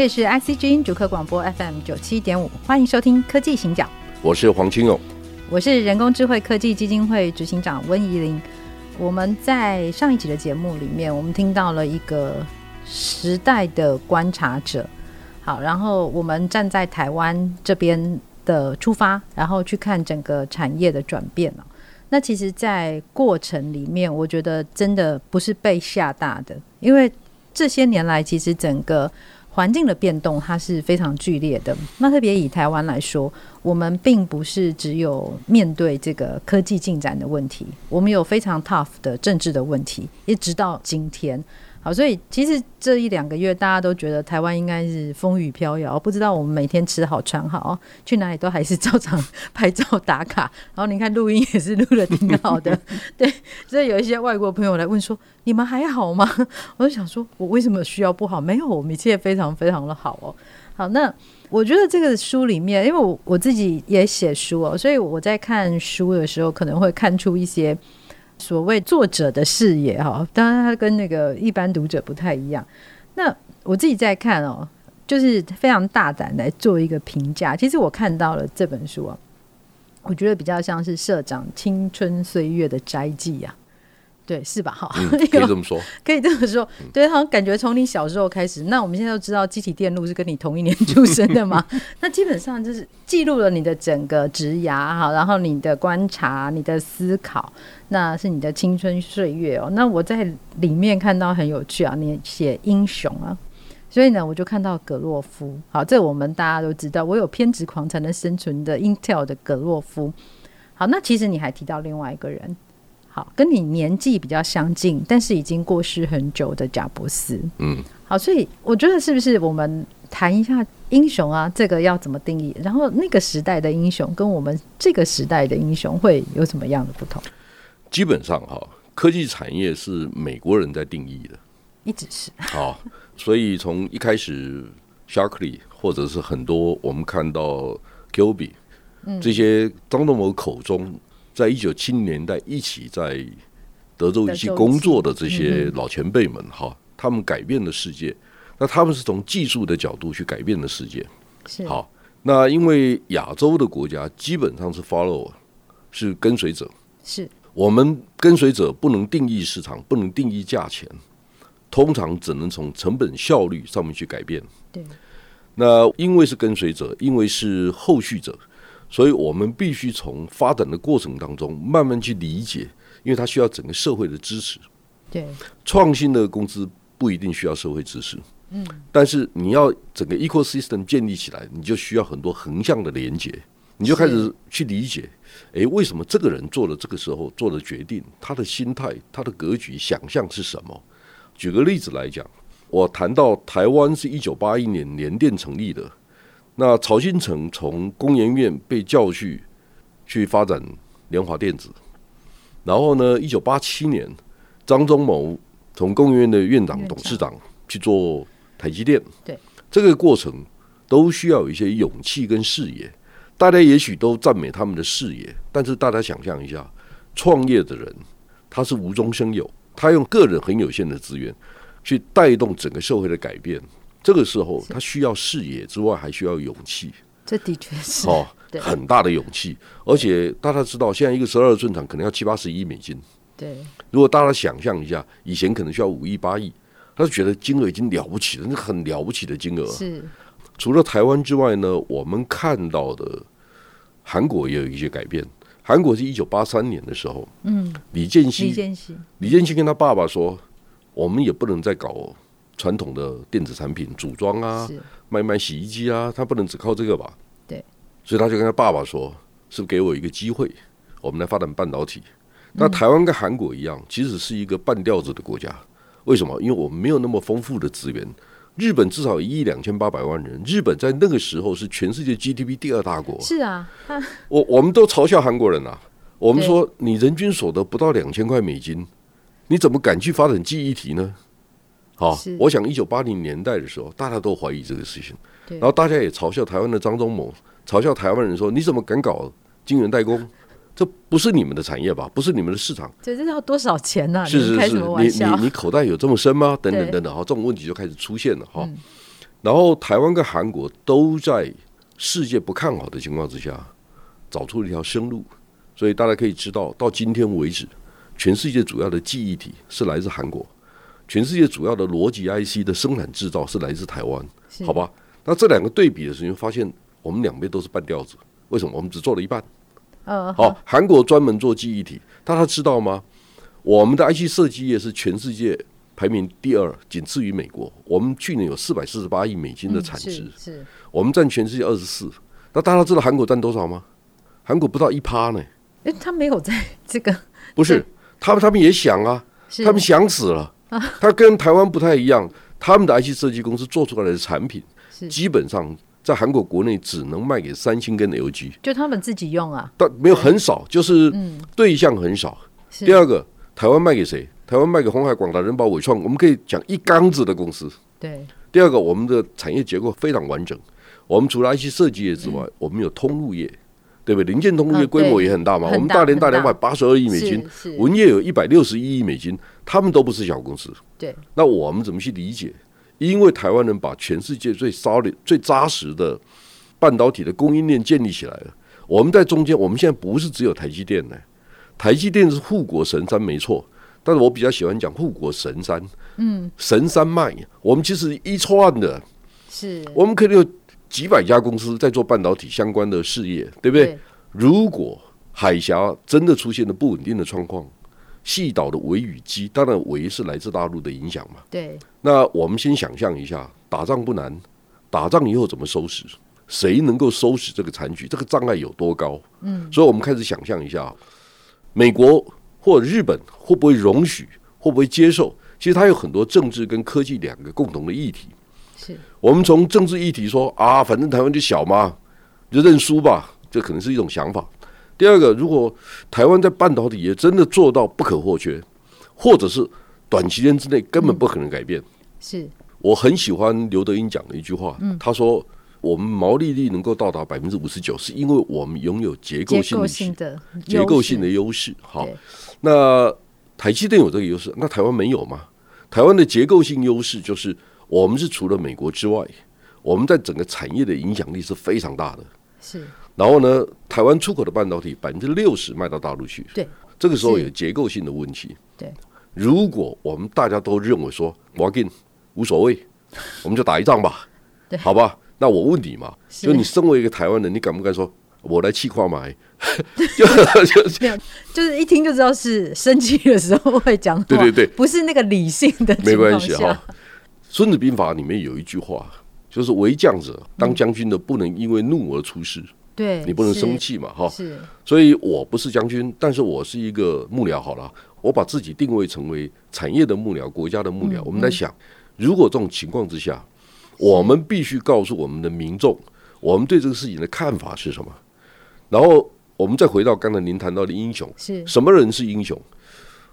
这是 IC 之音主客广播 FM 九七点五，欢迎收听《科技行脚》。我是黄清勇。我是人工智慧科技基金会执行长温怡玲。我们在上一集的节目里面，我们听到了一个时代的观察者。好，然后我们站在台湾这边的出发，然后去看整个产业的转变。那其实，在过程里面，我觉得真的不是被吓大的，因为这些年来，其实整个环境的变动它是非常剧烈的。那特别以台湾来说，我们并不是只有面对这个科技进展的问题，我们有非常 tough 的政治的问题，一直到今天。好，所以其实这一两个月，大家都觉得台湾应该是风雨飘摇，不知道我们每天吃好穿好，去哪里都还是照常 拍照打卡。然后你看录音也是录得挺好的，对。所以有一些外国朋友来问说：“你们还好吗？”我就想说：“我为什么需要不好？没有，我们一切非常非常的好哦。”好，那我觉得这个书里面，因为我我自己也写书哦，所以我在看书的时候可能会看出一些。所谓作者的视野哈，当然他跟那个一般读者不太一样。那我自己在看哦，就是非常大胆来做一个评价。其实我看到了这本书啊，我觉得比较像是社长青春岁月的斋记啊。对，是吧？哈、嗯，可以这么说，可以这么说。对，好像感觉从你小时候开始，那我们现在都知道，机体电路是跟你同一年出生的嘛？那基本上就是记录了你的整个职涯哈，然后你的观察、你的思考，那是你的青春岁月哦。那我在里面看到很有趣啊，你写英雄啊，所以呢，我就看到葛洛夫。好，这我们大家都知道，我有偏执狂才能生存的 Intel 的葛洛夫。好，那其实你还提到另外一个人。好，跟你年纪比较相近，但是已经过世很久的贾伯斯。嗯，好，所以我觉得是不是我们谈一下英雄啊？这个要怎么定义？然后那个时代的英雄跟我们这个时代的英雄会有什么样的不同？基本上哈，科技产业是美国人在定义的，一直是。好，所以从一开始 Sharkley 或者是很多我们看到 Kilby 这些张忠谋口中。在一九七零年代一起在德州一起工作的这些老前辈们哈，他们改变了世界。那他们是从技术的角度去改变了世界。是好，那因为亚洲的国家基本上是 follow，是跟随者。是我们跟随者不能定义市场，不能定义价钱，通常只能从成本效率上面去改变。对。那因为是跟随者，因为是后续者。所以我们必须从发展的过程当中慢慢去理解，因为它需要整个社会的支持。对，创新的公司不一定需要社会支持。嗯，但是你要整个 ecosystem 建立起来，你就需要很多横向的连接。你就开始去理解，诶，为什么这个人做了这个时候做了决定？他的心态、他的格局、想象是什么？举个例子来讲，我谈到台湾是一九八一年联电成立的。那曹新成从工研院被叫去去发展联华电子，然后呢，一九八七年，张忠谋从工研院的院长、董事长去做台积电。对，这个过程都需要有一些勇气跟视野。大家也许都赞美他们的视野，但是大家想象一下，创业的人他是无中生有，他用个人很有限的资源去带动整个社会的改变。这个时候，他需要视野之外，还需要勇气。这的确是哦，很大的勇气。而且大家知道，现在一个十二寸厂可能要七八十亿美金。对。如果大家想象一下，以前可能需要五亿八亿，他就觉得金额已经了不起了，那很了不起的金额。是。除了台湾之外呢，我们看到的韩国也有一些改变。韩国是一九八三年的时候，嗯，李健熙，李健熙，李健熙跟他爸爸说：“我们也不能再搞。”传统的电子产品组装啊，卖卖洗衣机啊，他不能只靠这个吧？对，所以他就跟他爸爸说：“是不是给我一个机会，我们来发展半导体。”那台湾跟韩国一样，其实是一个半吊子的国家。为什么？因为我们没有那么丰富的资源。日本至少一亿两千八百万人，日本在那个时候是全世界 GDP 第二大国。是啊，我我们都嘲笑韩国人啊，我们说你人均所得不到两千块美金，你怎么敢去发展记忆体呢？好，我想一九八零年代的时候，大家都怀疑这个事情，然后大家也嘲笑台湾的张忠谋，嘲笑台湾人说你怎么敢搞晶圆代工？这不是你们的产业吧？不是你们的市场？这这要多少钱呢？是是是，你你你口袋有这么深吗？等等等等，哈，这种问题就开始出现了哈。然后台湾跟韩国都在世界不看好的情况之下，找出了一条生路，所以大家可以知道，到今天为止，全世界主要的记忆体是来自韩国。全世界主要的逻辑 IC 的生产制造是来自台湾，好吧？那这两个对比的时候，发现我们两边都是半吊子。为什么？我们只做了一半。嗯，好，韩国专门做记忆体，大家知道吗？我们的 IC 设计业是全世界排名第二，仅次于美国。我们去年有四百四十八亿美金的产值，嗯，是，是我们占全世界二十四。那大家知道韩国占多少吗？韩国不到一趴呢。哎，他没有在这个，不是，他们他们也想啊，他们想死了。它跟台湾不太一样，他们的 IC 设计公司做出来的产品，基本上在韩国国内只能卖给三星跟 LG，就他们自己用啊，但没有很少，就是对象很少。第二个，台湾卖给谁？台湾卖给红海、广达、人保、伟创，我们可以讲一缸子的公司。对。第二个，我们的产业结构非常完整，我们除了 IC 设计业之外，我们有通路业。对不对？零件通路业规模也很大嘛，我们大连大两百八十二亿美金，文业有一百六十一亿美金，他们都不是小公司。对，那我们怎么去理解？因为台湾人把全世界最 solid、最扎实的半导体的供应链建立起来了。我们在中间，我们现在不是只有台积电呢，台积电是护国神山没错，但是我比较喜欢讲护国神山。嗯，神山脉，我们其实一串的，是我们可以有。几百家公司在做半导体相关的事业，对不对？对，如果海峡真的出现了不稳定的状况，细岛的维与机，当然维是来自大陆的影响嘛。对。那我们先想象一下，打仗不难，打仗以后怎么收拾？谁能够收拾这个残局？这个障碍有多高？嗯。所以我们开始想象一下，美国或者日本会不会容许？会不会接受？其实它有很多政治跟科技两个共同的议题。是我们从政治议题说啊，反正台湾就小嘛，就认输吧，这可能是一种想法。第二个，如果台湾在半导体也真的做到不可或缺，或者是短期间之内根本不可能改变，是我很喜欢刘德英讲的一句话，他说我们毛利率能够到达百分之五十九，是因为我们拥有结构性的结构性的优势。好，那台积电有这个优势，那台湾没有吗？台湾的结构性优势就是。我们是除了美国之外，我们在整个产业的影响力是非常大的。是，然后呢，台湾出口的半导体百分之六十卖到大陆去。对，这个时候有结构性的问题。对，如果我们大家都认为说我要紧无所谓，我们就打一仗吧。对，好吧。那我问你嘛，就你身为一个台湾人，你敢不敢说我来气跨买？就就就是一听就知道是生气的时候会讲。对对对，不是那个理性的。没关系哈。《孙子兵法》里面有一句话，就是“为将者，当将军的不能因为怒而出事。”对，你不能生气嘛，哈。是，所以我不是将军，但是我是一个幕僚。好了，我把自己定位成为产业的幕僚、国家的幕僚。我们在想，如果这种情况之下，我们必须告诉我们的民众，我们对这个事情的看法是什么。然后，我们再回到刚才您谈到的英雄，是什么人是英雄？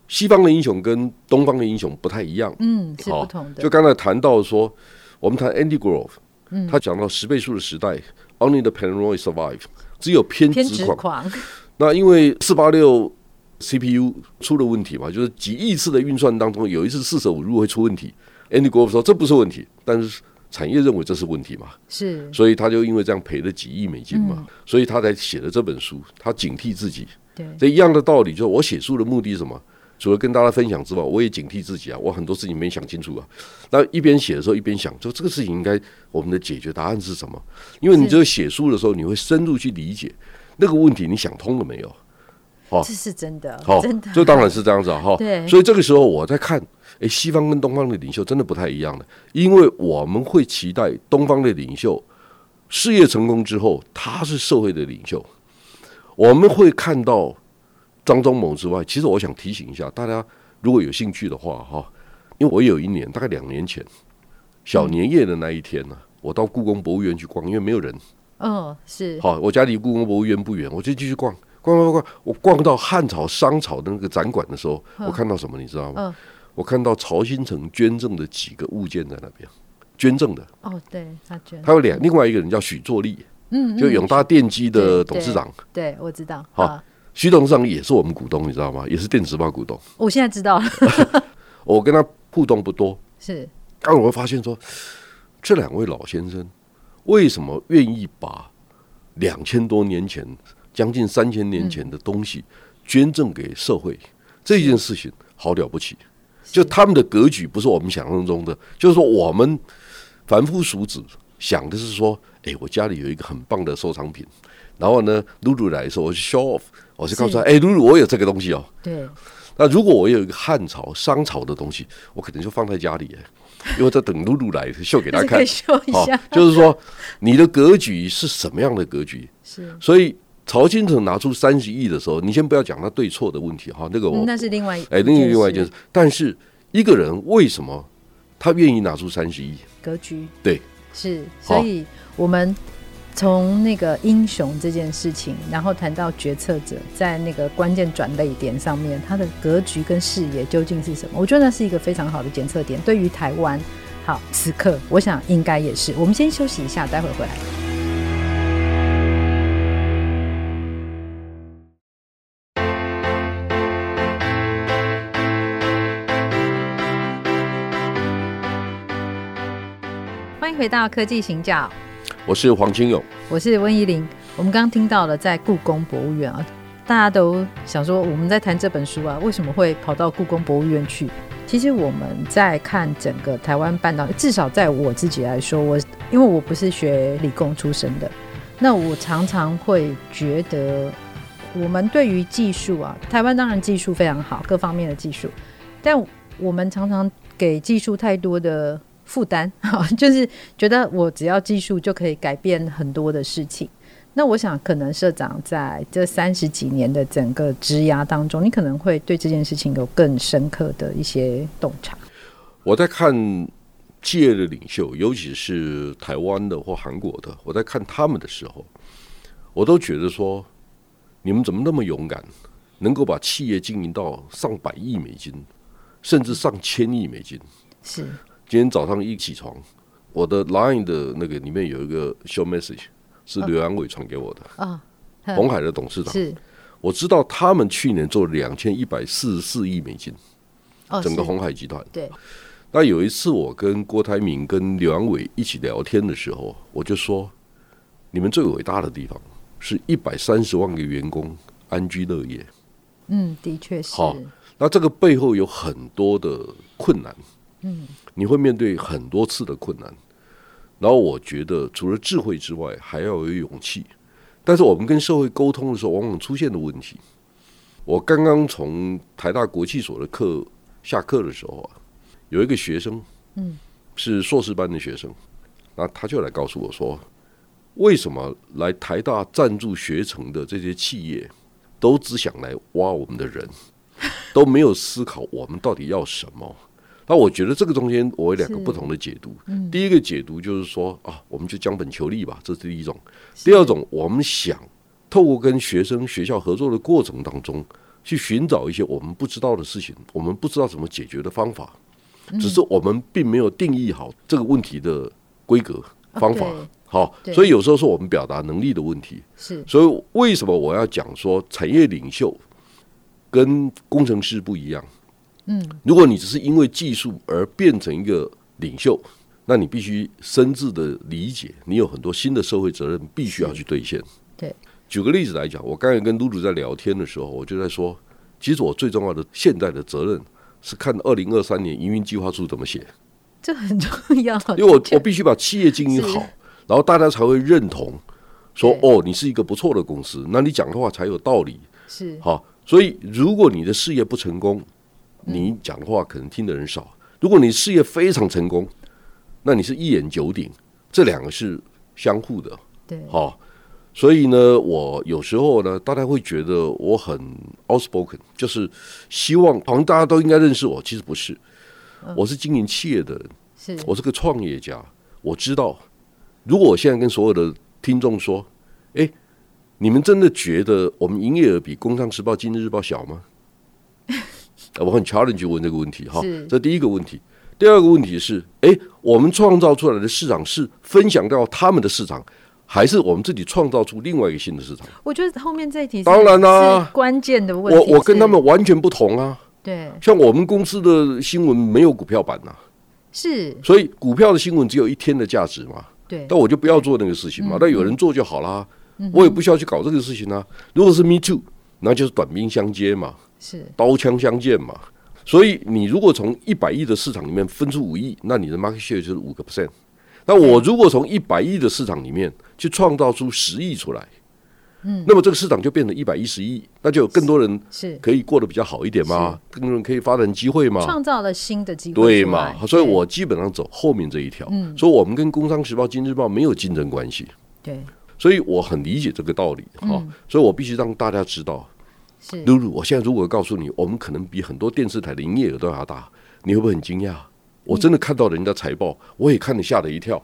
西方的英雄跟东方的英雄不太一样，嗯，是不同的。就刚才谈到说，我们谈 Andy Grove，嗯，他讲到十倍数的时代，Only the paranoid survive，只有偏执狂。狂 那因为四八六 CPU 出了问题嘛，就是几亿次的运算当中有一次四舍五入会出问题。Andy Grove 说这不是问题，但是产业认为这是问题嘛，是，所以他就因为这样赔了几亿美金嘛，嗯、所以他才写了这本书，他警惕自己。对，这一样的道理，就是我写书的目的是什么？除了跟大家分享之外，我也警惕自己啊！我很多事情没想清楚啊。那一边写的时候，一边想，说这个事情应该我们的解决答案是什么？因为你只有写书的时候，你会深入去理解那个问题，你想通了没有？好，这是真的，好，真的，这当然是这样子啊！哈，对。所以这个时候我在看，诶，西方跟东方的领袖真的不太一样的，因为我们会期待东方的领袖事业成功之后，他是社会的领袖，我们会看到。张忠谋之外，其实我想提醒一下大家，如果有兴趣的话，哈，因为我有一年大概两年前小年夜的那一天呢、啊，我到故宫博物院去逛，因为没有人。哦，是。好，我家离故宫博物院不远，我就继续逛，逛逛逛。我逛到汉朝、商朝的那个展馆的时候，我看到什么，你知道吗？我看到曹新城捐赠的几个物件在那边，捐赠的。哦，对，他捐。还有两，另外一个人叫许作立，嗯，就永大电机的董事长。对，我知道。好。徐董事长也是我们股东，你知道吗？也是电子报股东。我现在知道了。我跟他互动不多，是。但我会发现说，这两位老先生为什么愿意把两千多年前、将近三千年前的东西捐赠给社会？嗯、这件事情好了不起。就他们的格局不是我们想象中的，就是说我们凡夫俗子想的是说，哎，我家里有一个很棒的收藏品，然后呢，露露来的时候我去 show off。我就告诉他，哎，露露，我有这个东西哦。对。那如果我有一个汉朝、商朝的东西，我可能就放在家里，因为在等露露来秀给他 看。秀一下。就是说，你的格局是什么样的格局？是。所以曹兴诚拿出三十亿的时候，你先不要讲他对错的问题哈，那个我那是另外哎，另外另外一件事。但是一个人为什么他愿意拿出三十亿？格局。对。是，所以我们。从那个英雄这件事情，然后谈到决策者在那个关键转捩点上面，他的格局跟视野究竟是什么？我觉得那是一个非常好的检测点。对于台湾，好，此刻我想应该也是。我们先休息一下，待会回来。欢迎回到科技行脚。我是黄清勇，我是温怡玲。我们刚刚听到了在故宫博物院啊，大家都想说我们在谈这本书啊，为什么会跑到故宫博物院去？其实我们在看整个台湾半岛，至少在我自己来说，我因为我不是学理工出身的，那我常常会觉得，我们对于技术啊，台湾当然技术非常好，各方面的技术，但我们常常给技术太多的。负担，就是觉得我只要技术就可以改变很多的事情。那我想，可能社长在这三十几年的整个职涯当中，你可能会对这件事情有更深刻的一些洞察。我在看企业的领袖，尤其是台湾的或韩国的，我在看他们的时候，我都觉得说，你们怎么那么勇敢，能够把企业经营到上百亿美金，甚至上千亿美金？是。今天早上一起床，我的 Line 的那个里面有一个 show message，是刘阳伟传给我的。啊，红海的董事长是，我知道他们去年做了两千一百四十四亿美金，整个红海集团。对。那有一次我跟郭台铭跟刘阳伟一起聊天的时候，我就说，你们最伟大的地方是一百三十万个员工安居乐业。嗯，的确是。好，那这个背后有很多的困难。嗯，你会面对很多次的困难，然后我觉得除了智慧之外，还要有勇气。但是我们跟社会沟通的时候，往往出现的问题。我刚刚从台大国际所的课下课的时候啊，有一个学生，嗯，是硕士班的学生，那他就来告诉我说，为什么来台大赞助学成的这些企业，都只想来挖我们的人，都没有思考我们到底要什么？那我觉得这个中间我有两个不同的解读。嗯、第一个解读就是说啊，我们就将本求利吧，这是第一种。第二种，我们想透过跟学生学校合作的过程当中，去寻找一些我们不知道的事情，我们不知道怎么解决的方法，只是我们并没有定义好这个问题的规格方法。好，所以有时候是我们表达能力的问题。是，所以为什么我要讲说产业领袖跟工程师不一样？嗯，如果你只是因为技术而变成一个领袖，那你必须深挚的理解，你有很多新的社会责任必须要去兑现。对，举个例子来讲，我刚才跟露露在聊天的时候，我就在说，其实我最重要的现在的责任是看二零二三年营运计划书怎么写，这很重要，因为我我必须把企业经营好，然后大家才会认同说，哦，你是一个不错的公司，那你讲的话才有道理。是。好，所以如果你的事业不成功，你讲的话可能听的人少。如果你事业非常成功，那你是一言九鼎，这两个是相互的。对，好，所以呢，我有时候呢，大家会觉得我很 outspoken，就是希望好像大家都应该认识我，其实不是，我是经营企业的人，是我是个创业家。我知道，如果我现在跟所有的听众说，哎，你们真的觉得我们营业额比《工商时报》《今日日报》小吗？我很 challenge 问这个问题哈，这第一个问题。第二个问题是，哎，我们创造出来的市场是分享到他们的市场。还是我们自己创造出另外一个新的市场？我觉得后面这一题当然啦，关键的问题。我我跟他们完全不同啊。对，像我们公司的新闻没有股票版呐，是，所以股票的新闻只有一天的价值嘛。对，但我就不要做那个事情嘛，那有人做就好啦。我也不需要去搞这个事情啊。如果是 Me Too，那就是短兵相接嘛，是。刀枪相见嘛。所以你如果从一百亿的市场里面分出五亿，那你的 market share 就是五个 percent。那我如果从一百亿的市场里面去创造出十亿出来，嗯，那么这个市场就变成一百一十亿，那就有更多人是。可以过得比较好一点嘛，更多人可以发展机会嘛，创造了新的机会，对嘛？所以我基本上走后面这一条，嗯，所以我们跟《工商时报》《金日报》没有竞争关系，对，所以我很理解这个道理哈，所以我必须让大家知道，是露露，我现在如果告诉你，我们可能比很多电视台的营业额都要大，你会不会很惊讶？我真的看到人家财报，我也看得吓了一跳，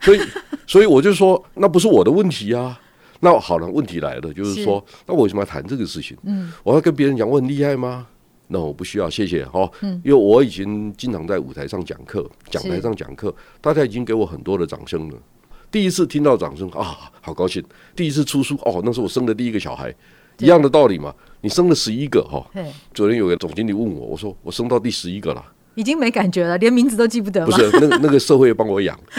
所以，所以我就说，那不是我的问题啊。那好了，问题来了，就是说，那我为什么要谈这个事情？嗯，我要跟别人讲我很厉害吗？那我不需要，谢谢哈。嗯，因为我已经经常在舞台上讲课，讲台上讲课，大家已经给我很多的掌声了。第一次听到掌声啊，好高兴。第一次出书哦，那是我生的第一个小孩，一样的道理嘛。你生了十一个哈。昨天有个总经理问我，我说我生到第十一个了。已经没感觉了，连名字都记不得了。不是，那那个社会帮我养，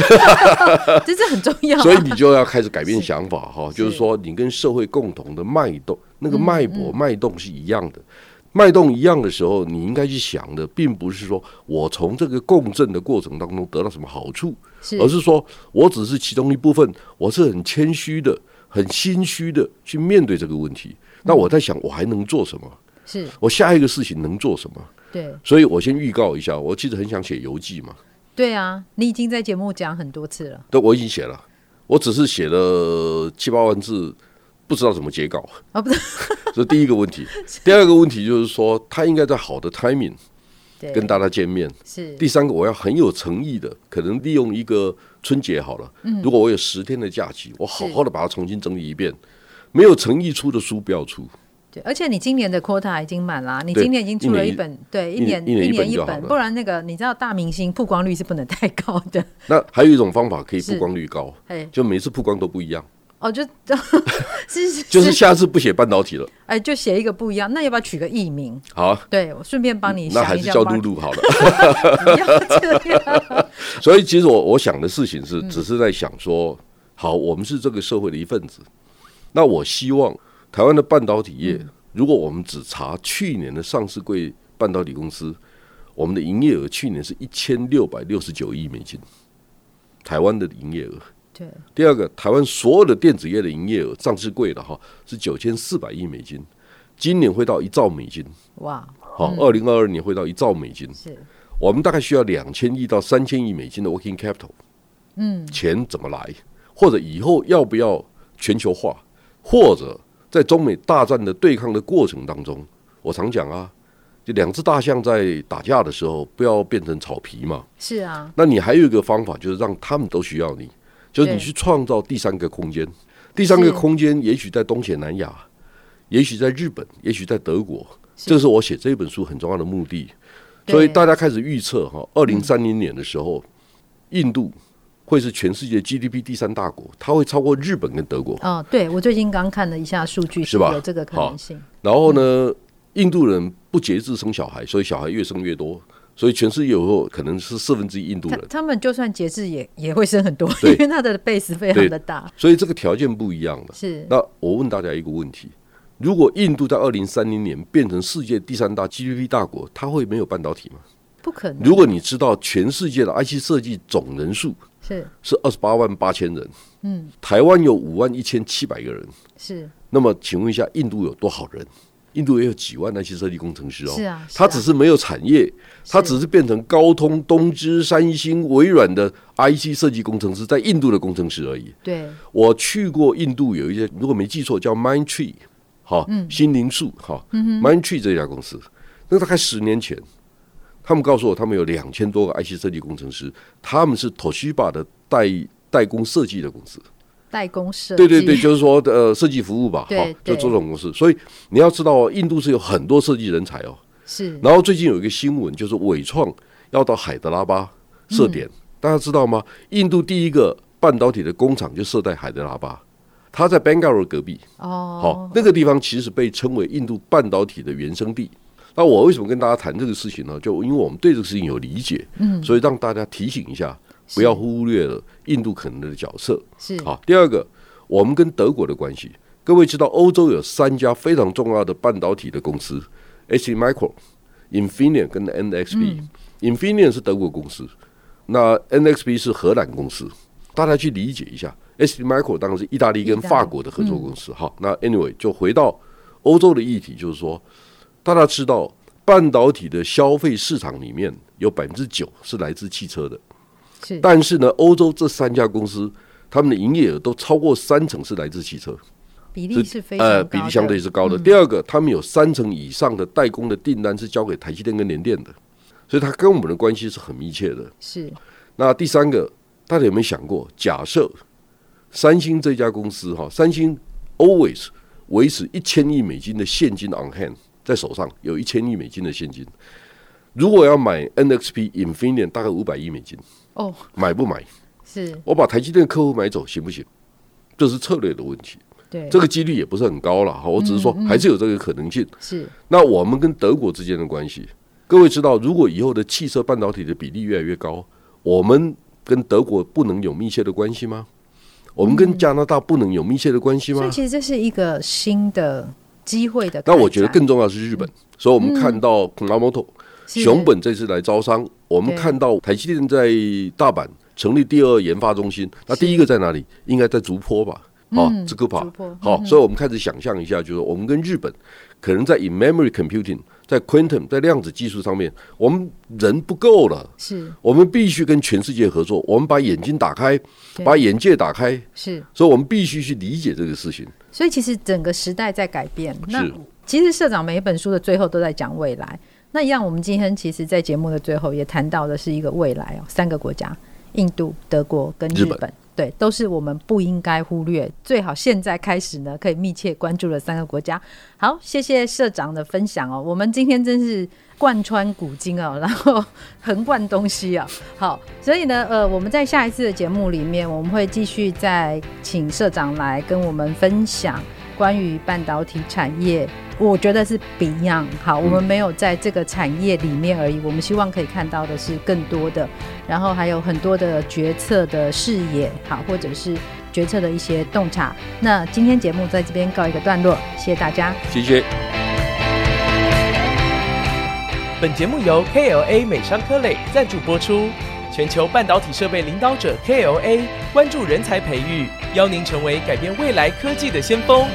这是很重要。所以你就要开始改变想法哈，就是说你跟社会共同的脉动，那个脉搏脉动是一样的，脉动一样的时候，你应该去想的，并不是说我从这个共振的过程当中得到什么好处，而是说我只是其中一部分，我是很谦虚的、很心虚的去面对这个问题。那我在想，我还能做什么？是我下一个事情能做什么？对，所以我先预告一下，我其实很想写游记嘛。对啊，你已经在节目讲很多次了。对，我已经写了，我只是写了七八万字，不知道怎么截稿。啊，不是，这是第一个问题。第二个问题就是说，他应该在好的 timing 跟大家见面。是。第三个，我要很有诚意的，可能利用一个春节好了。嗯。如果我有十天的假期，我好好的把它重新整理一遍。没有诚意出的书不要出。对而且你今年的 quota 已经满了，你今年已经出了一本，对，一年一年一本，不然那个你知道大明星曝光率是不能太高的。那还有一种方法可以曝光率高，就每次曝光都不一样。哦，就，是 就是下次不写半导体了，哎，就写一个不一样。那要不要取个艺名？好，对，我顺便帮你想一下。那还是叫露露好了。不要这样。所以其实我我想的事情是，只是在想说，好，我们是这个社会的一份子，那我希望。台湾的半导体业，如果我们只查去年的上市柜半导体公司，我们的营业额去年是一千六百六十九亿美金。台湾的营业额。对。第二个，台湾所有的电子业的营业额上市柜的哈是九千四百亿美金，今年会到一兆美金。哇。好，二零二二年会到一兆美金。是。我们大概需要两千亿到三千亿美金的 working capital。嗯。钱怎么来？或者以后要不要全球化？或者？在中美大战的对抗的过程当中，我常讲啊，就两只大象在打架的时候，不要变成草皮嘛。是啊。那你还有一个方法，就是让他们都需要你，就是你去创造第三个空间。第三个空间也许在东协南亚，也许在日本，也许在德国。这是我写这本书很重要的目的。所以大家开始预测哈，二零三零年的时候，印度。会是全世界 GDP 第三大国，它会超过日本跟德国。哦，对，我最近刚看了一下数据，是吧？有这个可能性。然后呢，嗯、印度人不节制生小孩，所以小孩越生越多，所以全世界有时候可能是四分之一印度人。他，他们就算节制也也会生很多，因为他的 base 非常的大。所以这个条件不一样的。是。那我问大家一个问题：如果印度在二零三零年变成世界第三大 GDP 大国，它会没有半导体吗？不可能。如果你知道全世界的 IC 设计总人数。是是二十八万八千人，嗯，台湾有五万一千七百个人，是。那么请问一下，印度有多少人？印度也有几万那些设计工程师哦，是啊，是啊他只是没有产业，他只是变成高通、东芝、三星、微软的 IC 设计工程师，在印度的工程师而已。对，我去过印度，有一些如果没记错叫 Mind Tree，好，嗯、心灵树，好、嗯、，Mind Tree 这家公司，那大概十年前，他们告诉我，他们有两千多个 IC 设计工程师，他们是 Toshiba 的代代工设计的公司。代工设计，对对对，就是说呃设计服务吧，好，就这种公司。所以你要知道，印度是有很多设计人才哦。是。然后最近有一个新闻，就是伟创要到海德拉巴设点，嗯、大家知道吗？印度第一个半导体的工厂就设在海德拉巴，它在 Bangalore 隔壁。哦。好，那个地方其实被称为印度半导体的原生地。那我为什么跟大家谈这个事情呢？就因为我们对这个事情有理解，嗯，所以让大家提醒一下。不要忽略了印度可能的角色。是好，第二个，我们跟德国的关系。各位知道，欧洲有三家非常重要的半导体的公司：STMicro、Infineon 跟 NXP。嗯、Infineon 是德国公司，那 NXP 是荷兰公司。大家去理解一下，STMicro 当然是意大利跟法国的合作公司。嗯、好，那 Anyway 就回到欧洲的议题，就是说，大家知道半导体的消费市场里面有百分之九是来自汽车的。是，但是呢，欧洲这三家公司，他们的营业额都超过三成是来自汽车，比例是非常高，呃，比例相对是高的。嗯、第二个，他们有三成以上的代工的订单是交给台积电跟联电的，所以它跟我们的关系是很密切的。是。那第三个，大家有没有想过，假设三星这家公司哈，三星 always 维持一千亿美金的现金 on hand 在手上，有一千亿美金的现金，如果要买 NXP、Infineon，大概五百亿美金。哦，oh, 买不买？是我把台积电客户买走行不行？这是策略的问题。对，这个几率也不是很高了哈。我只是说，还是有这个可能性。嗯嗯、是。那我们跟德国之间的关系，各位知道，如果以后的汽车半导体的比例越来越高，我们跟德国不能有密切的关系吗？我们跟加拿大不能有密切的关系吗？所以其实这是一个新的机会的。那我觉得更重要的是日本，嗯、所以我们看到 Kumamoto 熊本这次来招商，我们看到台积电在大阪成立第二研发中心，那第一个在哪里？应该在竹坡吧？好，竹坡。好，所以我们开始想象一下，就是我们跟日本可能在 in-memory computing，在 quantum，在量子技术上面，我们人不够了，是我们必须跟全世界合作。我们把眼睛打开，把眼界打开，是，所以我们必须去理解这个事情。所以其实整个时代在改变。那其实社长每一本书的最后都在讲未来。那一样，我们今天其实，在节目的最后也谈到的是一个未来哦，三个国家：印度、德国跟日本，日本对，都是我们不应该忽略，最好现在开始呢，可以密切关注的三个国家。好，谢谢社长的分享哦，我们今天真是贯穿古今哦，然后 横贯东西啊。好，所以呢，呃，我们在下一次的节目里面，我们会继续再请社长来跟我们分享。关于半导体产业，我觉得是 Beyond 好，我们没有在这个产业里面而已，我们希望可以看到的是更多的，然后还有很多的决策的视野，好，或者是决策的一些洞察。那今天节目在这边告一个段落，谢谢大家，谢谢。本节目由 KLA 美商科磊赞助播出。全球半导体设备领导者 KLA 关注人才培育，邀您成为改变未来科技的先锋。